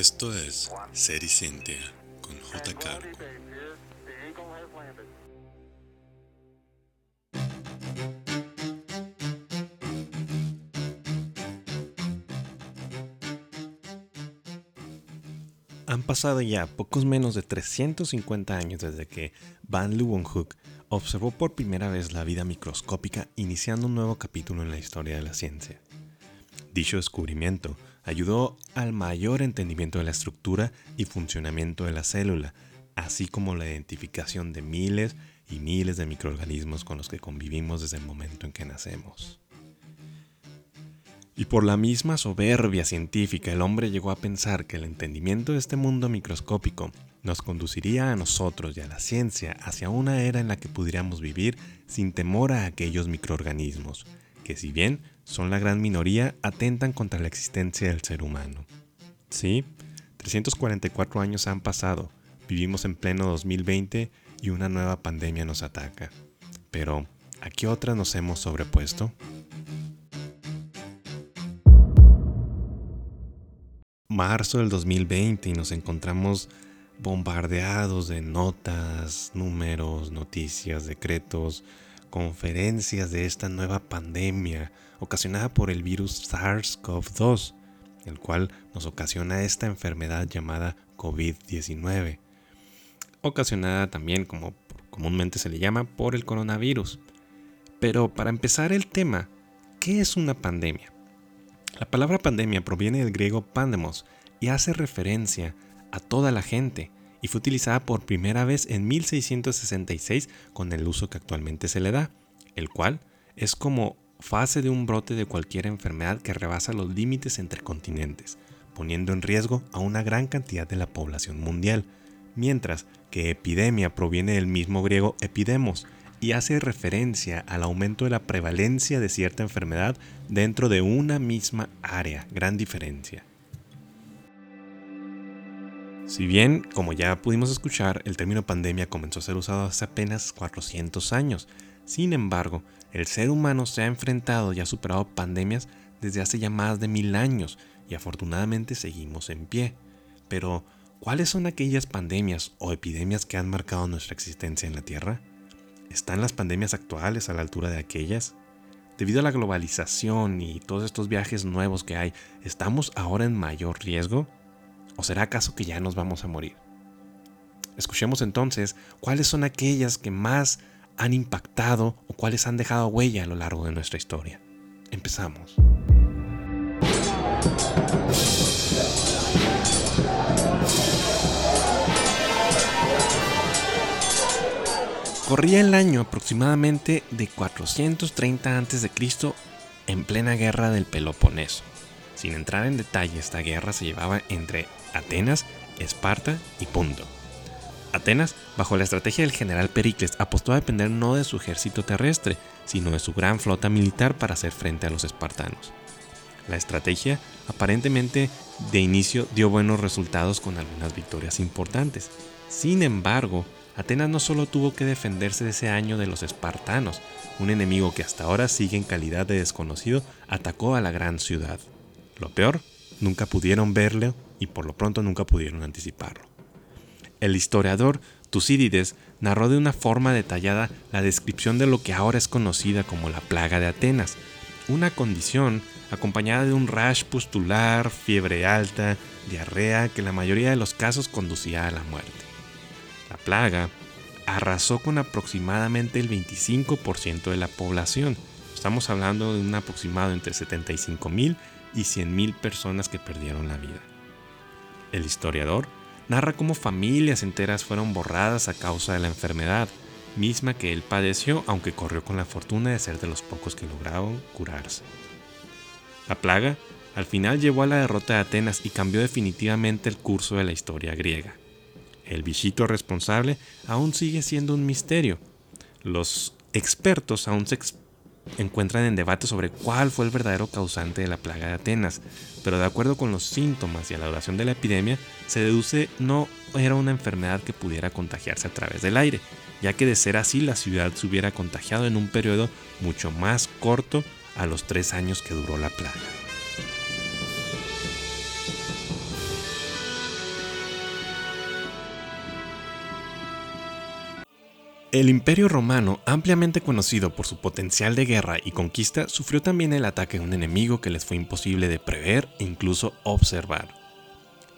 Esto es Ser y Cintia con J. Han pasado ya pocos menos de 350 años desde que Van Leeuwenhoek observó por primera vez la vida microscópica iniciando un nuevo capítulo en la historia de la ciencia. Dicho descubrimiento ayudó al mayor entendimiento de la estructura y funcionamiento de la célula, así como la identificación de miles y miles de microorganismos con los que convivimos desde el momento en que nacemos. Y por la misma soberbia científica, el hombre llegó a pensar que el entendimiento de este mundo microscópico nos conduciría a nosotros y a la ciencia hacia una era en la que pudiéramos vivir sin temor a aquellos microorganismos, que si bien son la gran minoría, atentan contra la existencia del ser humano. Sí, 344 años han pasado, vivimos en pleno 2020 y una nueva pandemia nos ataca. Pero, ¿a qué otras nos hemos sobrepuesto? Marzo del 2020 y nos encontramos bombardeados de notas, números, noticias, decretos, conferencias de esta nueva pandemia ocasionada por el virus SARS-CoV-2, el cual nos ocasiona esta enfermedad llamada COVID-19, ocasionada también, como comúnmente se le llama, por el coronavirus. Pero para empezar el tema, ¿qué es una pandemia? La palabra pandemia proviene del griego pandemos y hace referencia a toda la gente, y fue utilizada por primera vez en 1666 con el uso que actualmente se le da, el cual es como fase de un brote de cualquier enfermedad que rebasa los límites entre continentes, poniendo en riesgo a una gran cantidad de la población mundial, mientras que epidemia proviene del mismo griego epidemos y hace referencia al aumento de la prevalencia de cierta enfermedad dentro de una misma área, gran diferencia. Si bien, como ya pudimos escuchar, el término pandemia comenzó a ser usado hace apenas 400 años, sin embargo, el ser humano se ha enfrentado y ha superado pandemias desde hace ya más de mil años y afortunadamente seguimos en pie. Pero, ¿cuáles son aquellas pandemias o epidemias que han marcado nuestra existencia en la Tierra? ¿Están las pandemias actuales a la altura de aquellas? Debido a la globalización y todos estos viajes nuevos que hay, ¿estamos ahora en mayor riesgo? ¿O será acaso que ya nos vamos a morir? Escuchemos entonces cuáles son aquellas que más han impactado o cuáles han dejado huella a lo largo de nuestra historia. Empezamos. Corría el año aproximadamente de 430 a.C. en plena guerra del Peloponeso. Sin entrar en detalle, esta guerra se llevaba entre Atenas, Esparta y Punto. Atenas, bajo la estrategia del general Pericles, apostó a depender no de su ejército terrestre, sino de su gran flota militar para hacer frente a los espartanos. La estrategia aparentemente de inicio dio buenos resultados con algunas victorias importantes. Sin embargo, Atenas no solo tuvo que defenderse de ese año de los espartanos, un enemigo que hasta ahora sigue en calidad de desconocido atacó a la gran ciudad. Lo peor, nunca pudieron verlo y por lo pronto nunca pudieron anticiparlo. El historiador Tucídides narró de una forma detallada la descripción de lo que ahora es conocida como la plaga de Atenas, una condición acompañada de un rash pustular, fiebre alta, diarrea que en la mayoría de los casos conducía a la muerte. La plaga arrasó con aproximadamente el 25% de la población. Estamos hablando de un aproximado entre 75.000 y 100.000 personas que perdieron la vida. El historiador narra cómo familias enteras fueron borradas a causa de la enfermedad, misma que él padeció aunque corrió con la fortuna de ser de los pocos que lograron curarse. La plaga al final llevó a la derrota de Atenas y cambió definitivamente el curso de la historia griega. El bichito responsable aún sigue siendo un misterio. Los expertos aún se encuentran en debate sobre cuál fue el verdadero causante de la plaga de Atenas, pero de acuerdo con los síntomas y a la duración de la epidemia, se deduce no era una enfermedad que pudiera contagiarse a través del aire, ya que de ser así la ciudad se hubiera contagiado en un periodo mucho más corto a los tres años que duró la plaga. El Imperio Romano, ampliamente conocido por su potencial de guerra y conquista, sufrió también el ataque de un enemigo que les fue imposible de prever e incluso observar.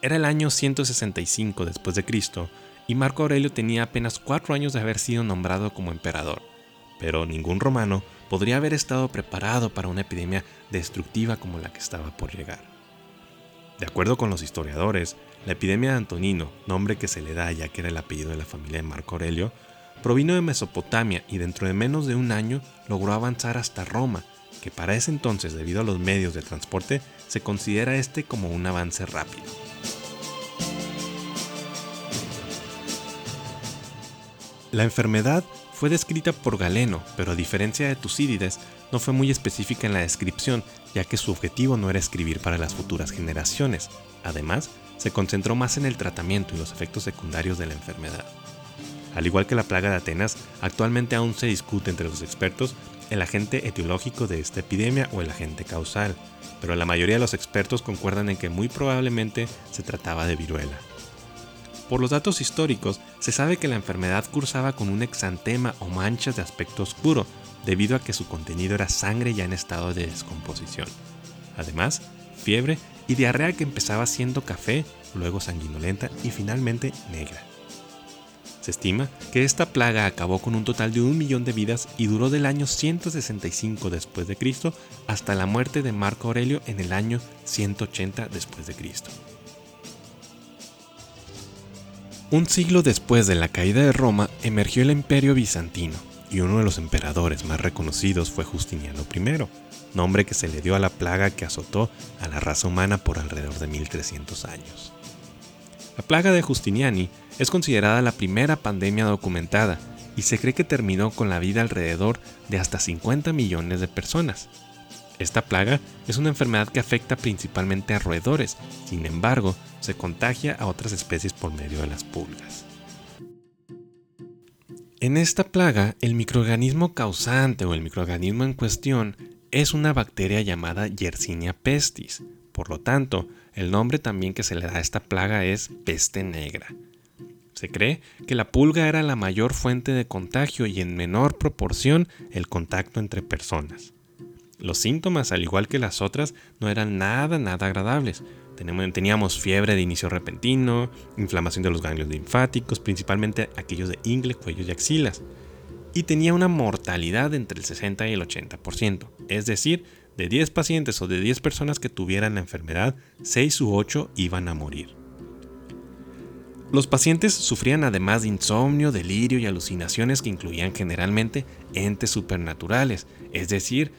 Era el año 165 después de Cristo y Marco Aurelio tenía apenas cuatro años de haber sido nombrado como emperador, pero ningún romano podría haber estado preparado para una epidemia destructiva como la que estaba por llegar. De acuerdo con los historiadores, la epidemia de Antonino, nombre que se le da ya que era el apellido de la familia de Marco Aurelio, Provino de Mesopotamia y dentro de menos de un año logró avanzar hasta Roma, que para ese entonces, debido a los medios de transporte, se considera este como un avance rápido. La enfermedad fue descrita por Galeno, pero a diferencia de Tucídides, no fue muy específica en la descripción, ya que su objetivo no era escribir para las futuras generaciones. Además, se concentró más en el tratamiento y los efectos secundarios de la enfermedad. Al igual que la plaga de Atenas, actualmente aún se discute entre los expertos el agente etiológico de esta epidemia o el agente causal, pero la mayoría de los expertos concuerdan en que muy probablemente se trataba de viruela. Por los datos históricos, se sabe que la enfermedad cursaba con un exantema o manchas de aspecto oscuro, debido a que su contenido era sangre ya en estado de descomposición. Además, fiebre y diarrea que empezaba siendo café, luego sanguinolenta y finalmente negra. Se estima que esta plaga acabó con un total de un millón de vidas y duró del año 165 después de Cristo hasta la muerte de Marco Aurelio en el año 180 después de Cristo. Un siglo después de la caída de Roma emergió el Imperio bizantino y uno de los emperadores más reconocidos fue Justiniano I, nombre que se le dio a la plaga que azotó a la raza humana por alrededor de 1300 años. La plaga de Justiniani es considerada la primera pandemia documentada y se cree que terminó con la vida alrededor de hasta 50 millones de personas. Esta plaga es una enfermedad que afecta principalmente a roedores, sin embargo, se contagia a otras especies por medio de las pulgas. En esta plaga, el microorganismo causante o el microorganismo en cuestión es una bacteria llamada Yersinia pestis. Por lo tanto, el nombre también que se le da a esta plaga es peste negra. Se cree que la pulga era la mayor fuente de contagio y en menor proporción el contacto entre personas. Los síntomas, al igual que las otras, no eran nada, nada agradables. Teníamos fiebre de inicio repentino, inflamación de los ganglios linfáticos, principalmente aquellos de ingle, cuello y axilas. Y tenía una mortalidad entre el 60 y el 80%. Es decir, de 10 pacientes o de 10 personas que tuvieran la enfermedad, 6 u 8 iban a morir. Los pacientes sufrían además de insomnio, delirio y alucinaciones que incluían generalmente entes supernaturales, es decir,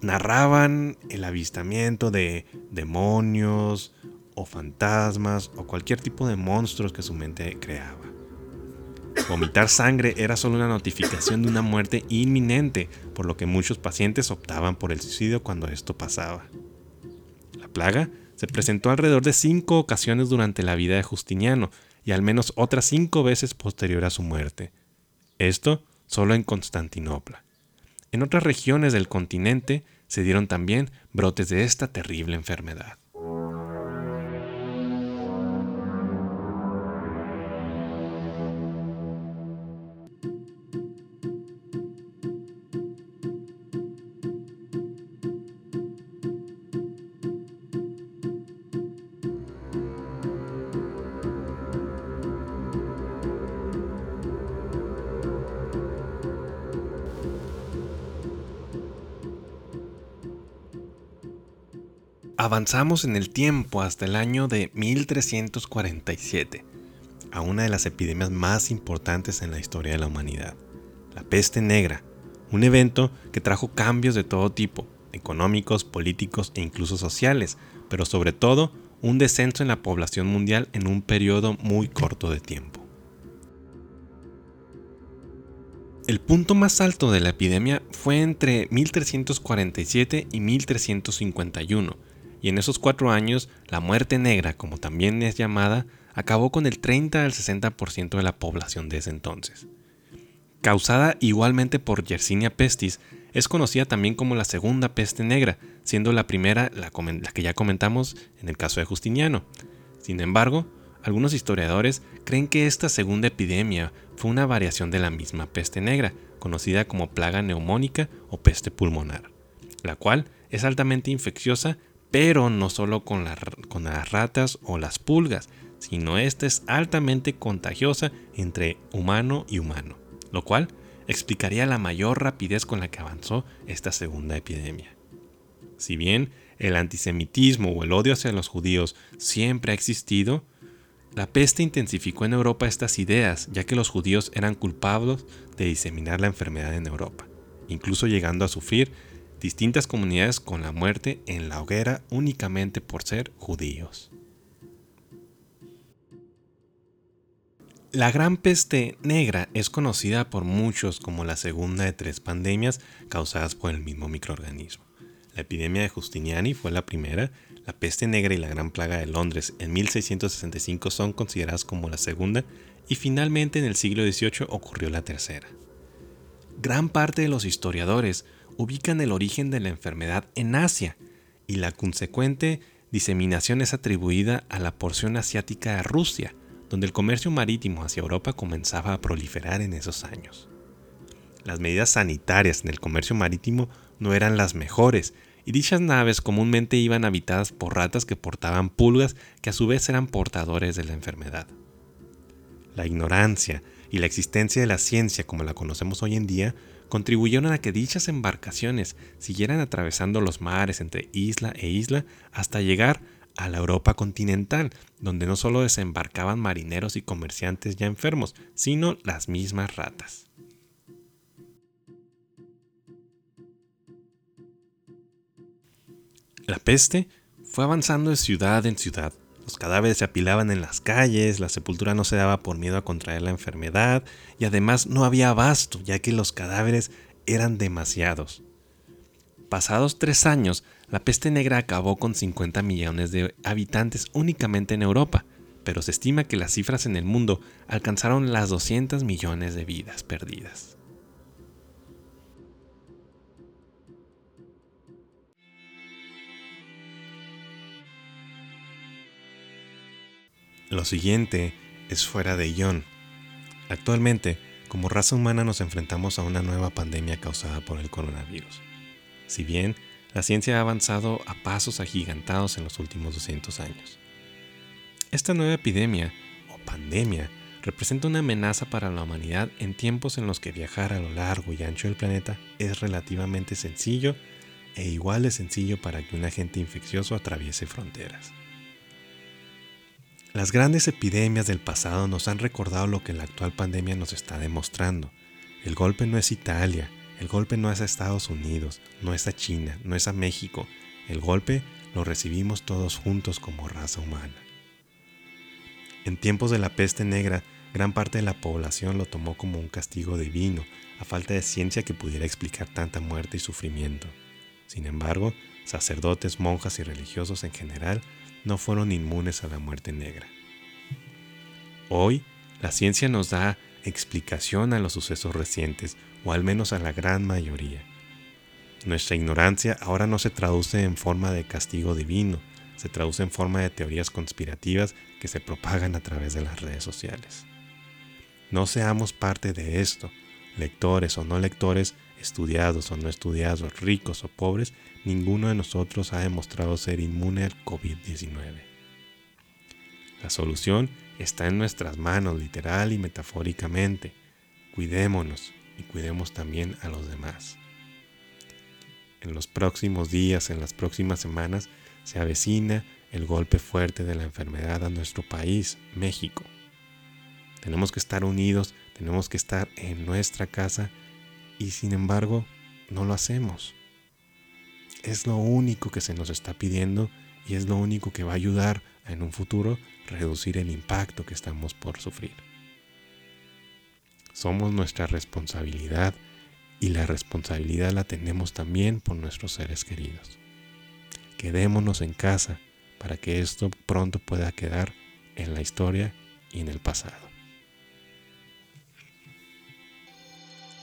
narraban el avistamiento de demonios o fantasmas o cualquier tipo de monstruos que su mente creaba. Vomitar sangre era solo una notificación de una muerte inminente, por lo que muchos pacientes optaban por el suicidio cuando esto pasaba. La plaga se presentó alrededor de cinco ocasiones durante la vida de Justiniano y al menos otras cinco veces posterior a su muerte. Esto solo en Constantinopla. En otras regiones del continente se dieron también brotes de esta terrible enfermedad. Avanzamos en el tiempo hasta el año de 1347, a una de las epidemias más importantes en la historia de la humanidad, la peste negra, un evento que trajo cambios de todo tipo, económicos, políticos e incluso sociales, pero sobre todo un descenso en la población mundial en un periodo muy corto de tiempo. El punto más alto de la epidemia fue entre 1347 y 1351, y en esos cuatro años la muerte negra, como también es llamada, acabó con el 30 al 60% de la población de ese entonces. Causada igualmente por Yersinia pestis, es conocida también como la segunda peste negra, siendo la primera la, que ya comentamos en el caso de Justiniano. Sin embargo, algunos historiadores creen que esta segunda epidemia fue una variación de la misma peste negra, conocida como plaga neumónica o peste pulmonar, la cual es altamente infecciosa, pero no solo con, las ratas o las pulgas, sino esta es altamente contagiosa entre humano y humano, lo cual explicaría la mayor rapidez con la que avanzó esta segunda epidemia. Si bien el antisemitismo o el odio hacia los judíos siempre ha existido, la peste intensificó en Europa estas ideas, ya que los judíos eran culpables de diseminar la enfermedad en Europa, incluso llegando a sufrir distintas comunidades con la muerte en la hoguera únicamente por ser judíos. La gran peste negra es conocida por muchos como la segunda de tres pandemias causadas por el mismo microorganismo. La epidemia de Justiniani fue la primera, la peste negra y la gran plaga de Londres en 1665 son consideradas como la segunda y finalmente en el siglo XVIII ocurrió la tercera. Gran parte de los historiadores ubican el origen de la enfermedad en Asia y la consecuente diseminación es atribuida a la porción asiática de Rusia, donde el comercio marítimo hacia Europa comenzaba a proliferar en esos años. Las medidas sanitarias en el comercio marítimo no eran las mejores, y dichas naves comúnmente iban habitadas por ratas que portaban pulgas que a su vez eran portadores de la enfermedad. La ignorancia y la existencia de la ciencia como la conocemos hoy en día contribuyeron a que dichas embarcaciones siguieran atravesando los mares entre isla e isla hasta llegar a la Europa continental, donde no solo desembarcaban marineros y comerciantes ya enfermos, sino las mismas ratas. La peste fue avanzando de ciudad en ciudad. Los cadáveres se apilaban en las calles, la sepultura no se daba por miedo a contraer la enfermedad y además no había abasto, ya que los cadáveres eran demasiados. Pasados tres años, la peste negra acabó con 50 millones de habitantes únicamente en Europa, pero se estima que las cifras en el mundo alcanzaron las 200 millones de vidas perdidas. Lo siguiente es fuera de guion. Actualmente, como raza humana nos enfrentamos a una nueva pandemia causada por el coronavirus. Si bien la ciencia ha avanzado a pasos agigantados en los últimos 200 años. Esta nueva epidemia o pandemia representa una amenaza para la humanidad en tiempos en los que viajar a lo largo y ancho del planeta es relativamente sencillo e igual de sencillo para que un agente infeccioso atraviese fronteras. Las grandes epidemias del pasado nos han recordado lo que la actual pandemia nos está demostrando. El golpe no es Italia, el golpe no es a Estados Unidos, no es a China, no es a México. El golpe lo recibimos todos juntos como raza humana. En tiempos de la peste negra, gran parte de la población lo tomó como un castigo divino, a falta de ciencia que pudiera explicar tanta muerte y sufrimiento. Sin embargo, sacerdotes, monjas y religiosos en general no fueron inmunes a la muerte negra. Hoy, la ciencia nos da explicación a los sucesos recientes, o al menos a la gran mayoría. Nuestra ignorancia ahora no se traduce en forma de castigo divino, se traduce en forma de teorías conspirativas que se propagan a través de las redes sociales. No seamos parte de esto, lectores o no lectores, estudiados o no estudiados, ricos o pobres, ninguno de nosotros ha demostrado ser inmune al COVID-19. La solución está en nuestras manos, literal y metafóricamente. Cuidémonos, y cuidemos también a los demás. En los próximos días, en las próximas semanas, se avecina el golpe fuerte de la enfermedad a nuestro país, México. Tenemos que estar unidos, tenemos que estar en nuestra casa y sin embargo no lo hacemos. Es lo único que se nos está pidiendo y es lo único que va a ayudar a en un futuro reducir el impacto que estamos por sufrir. Somos nuestra responsabilidad y la responsabilidad la tenemos también por nuestros seres queridos. Quedémonos en casa para que esto pronto pueda quedar en la historia y en el pasado.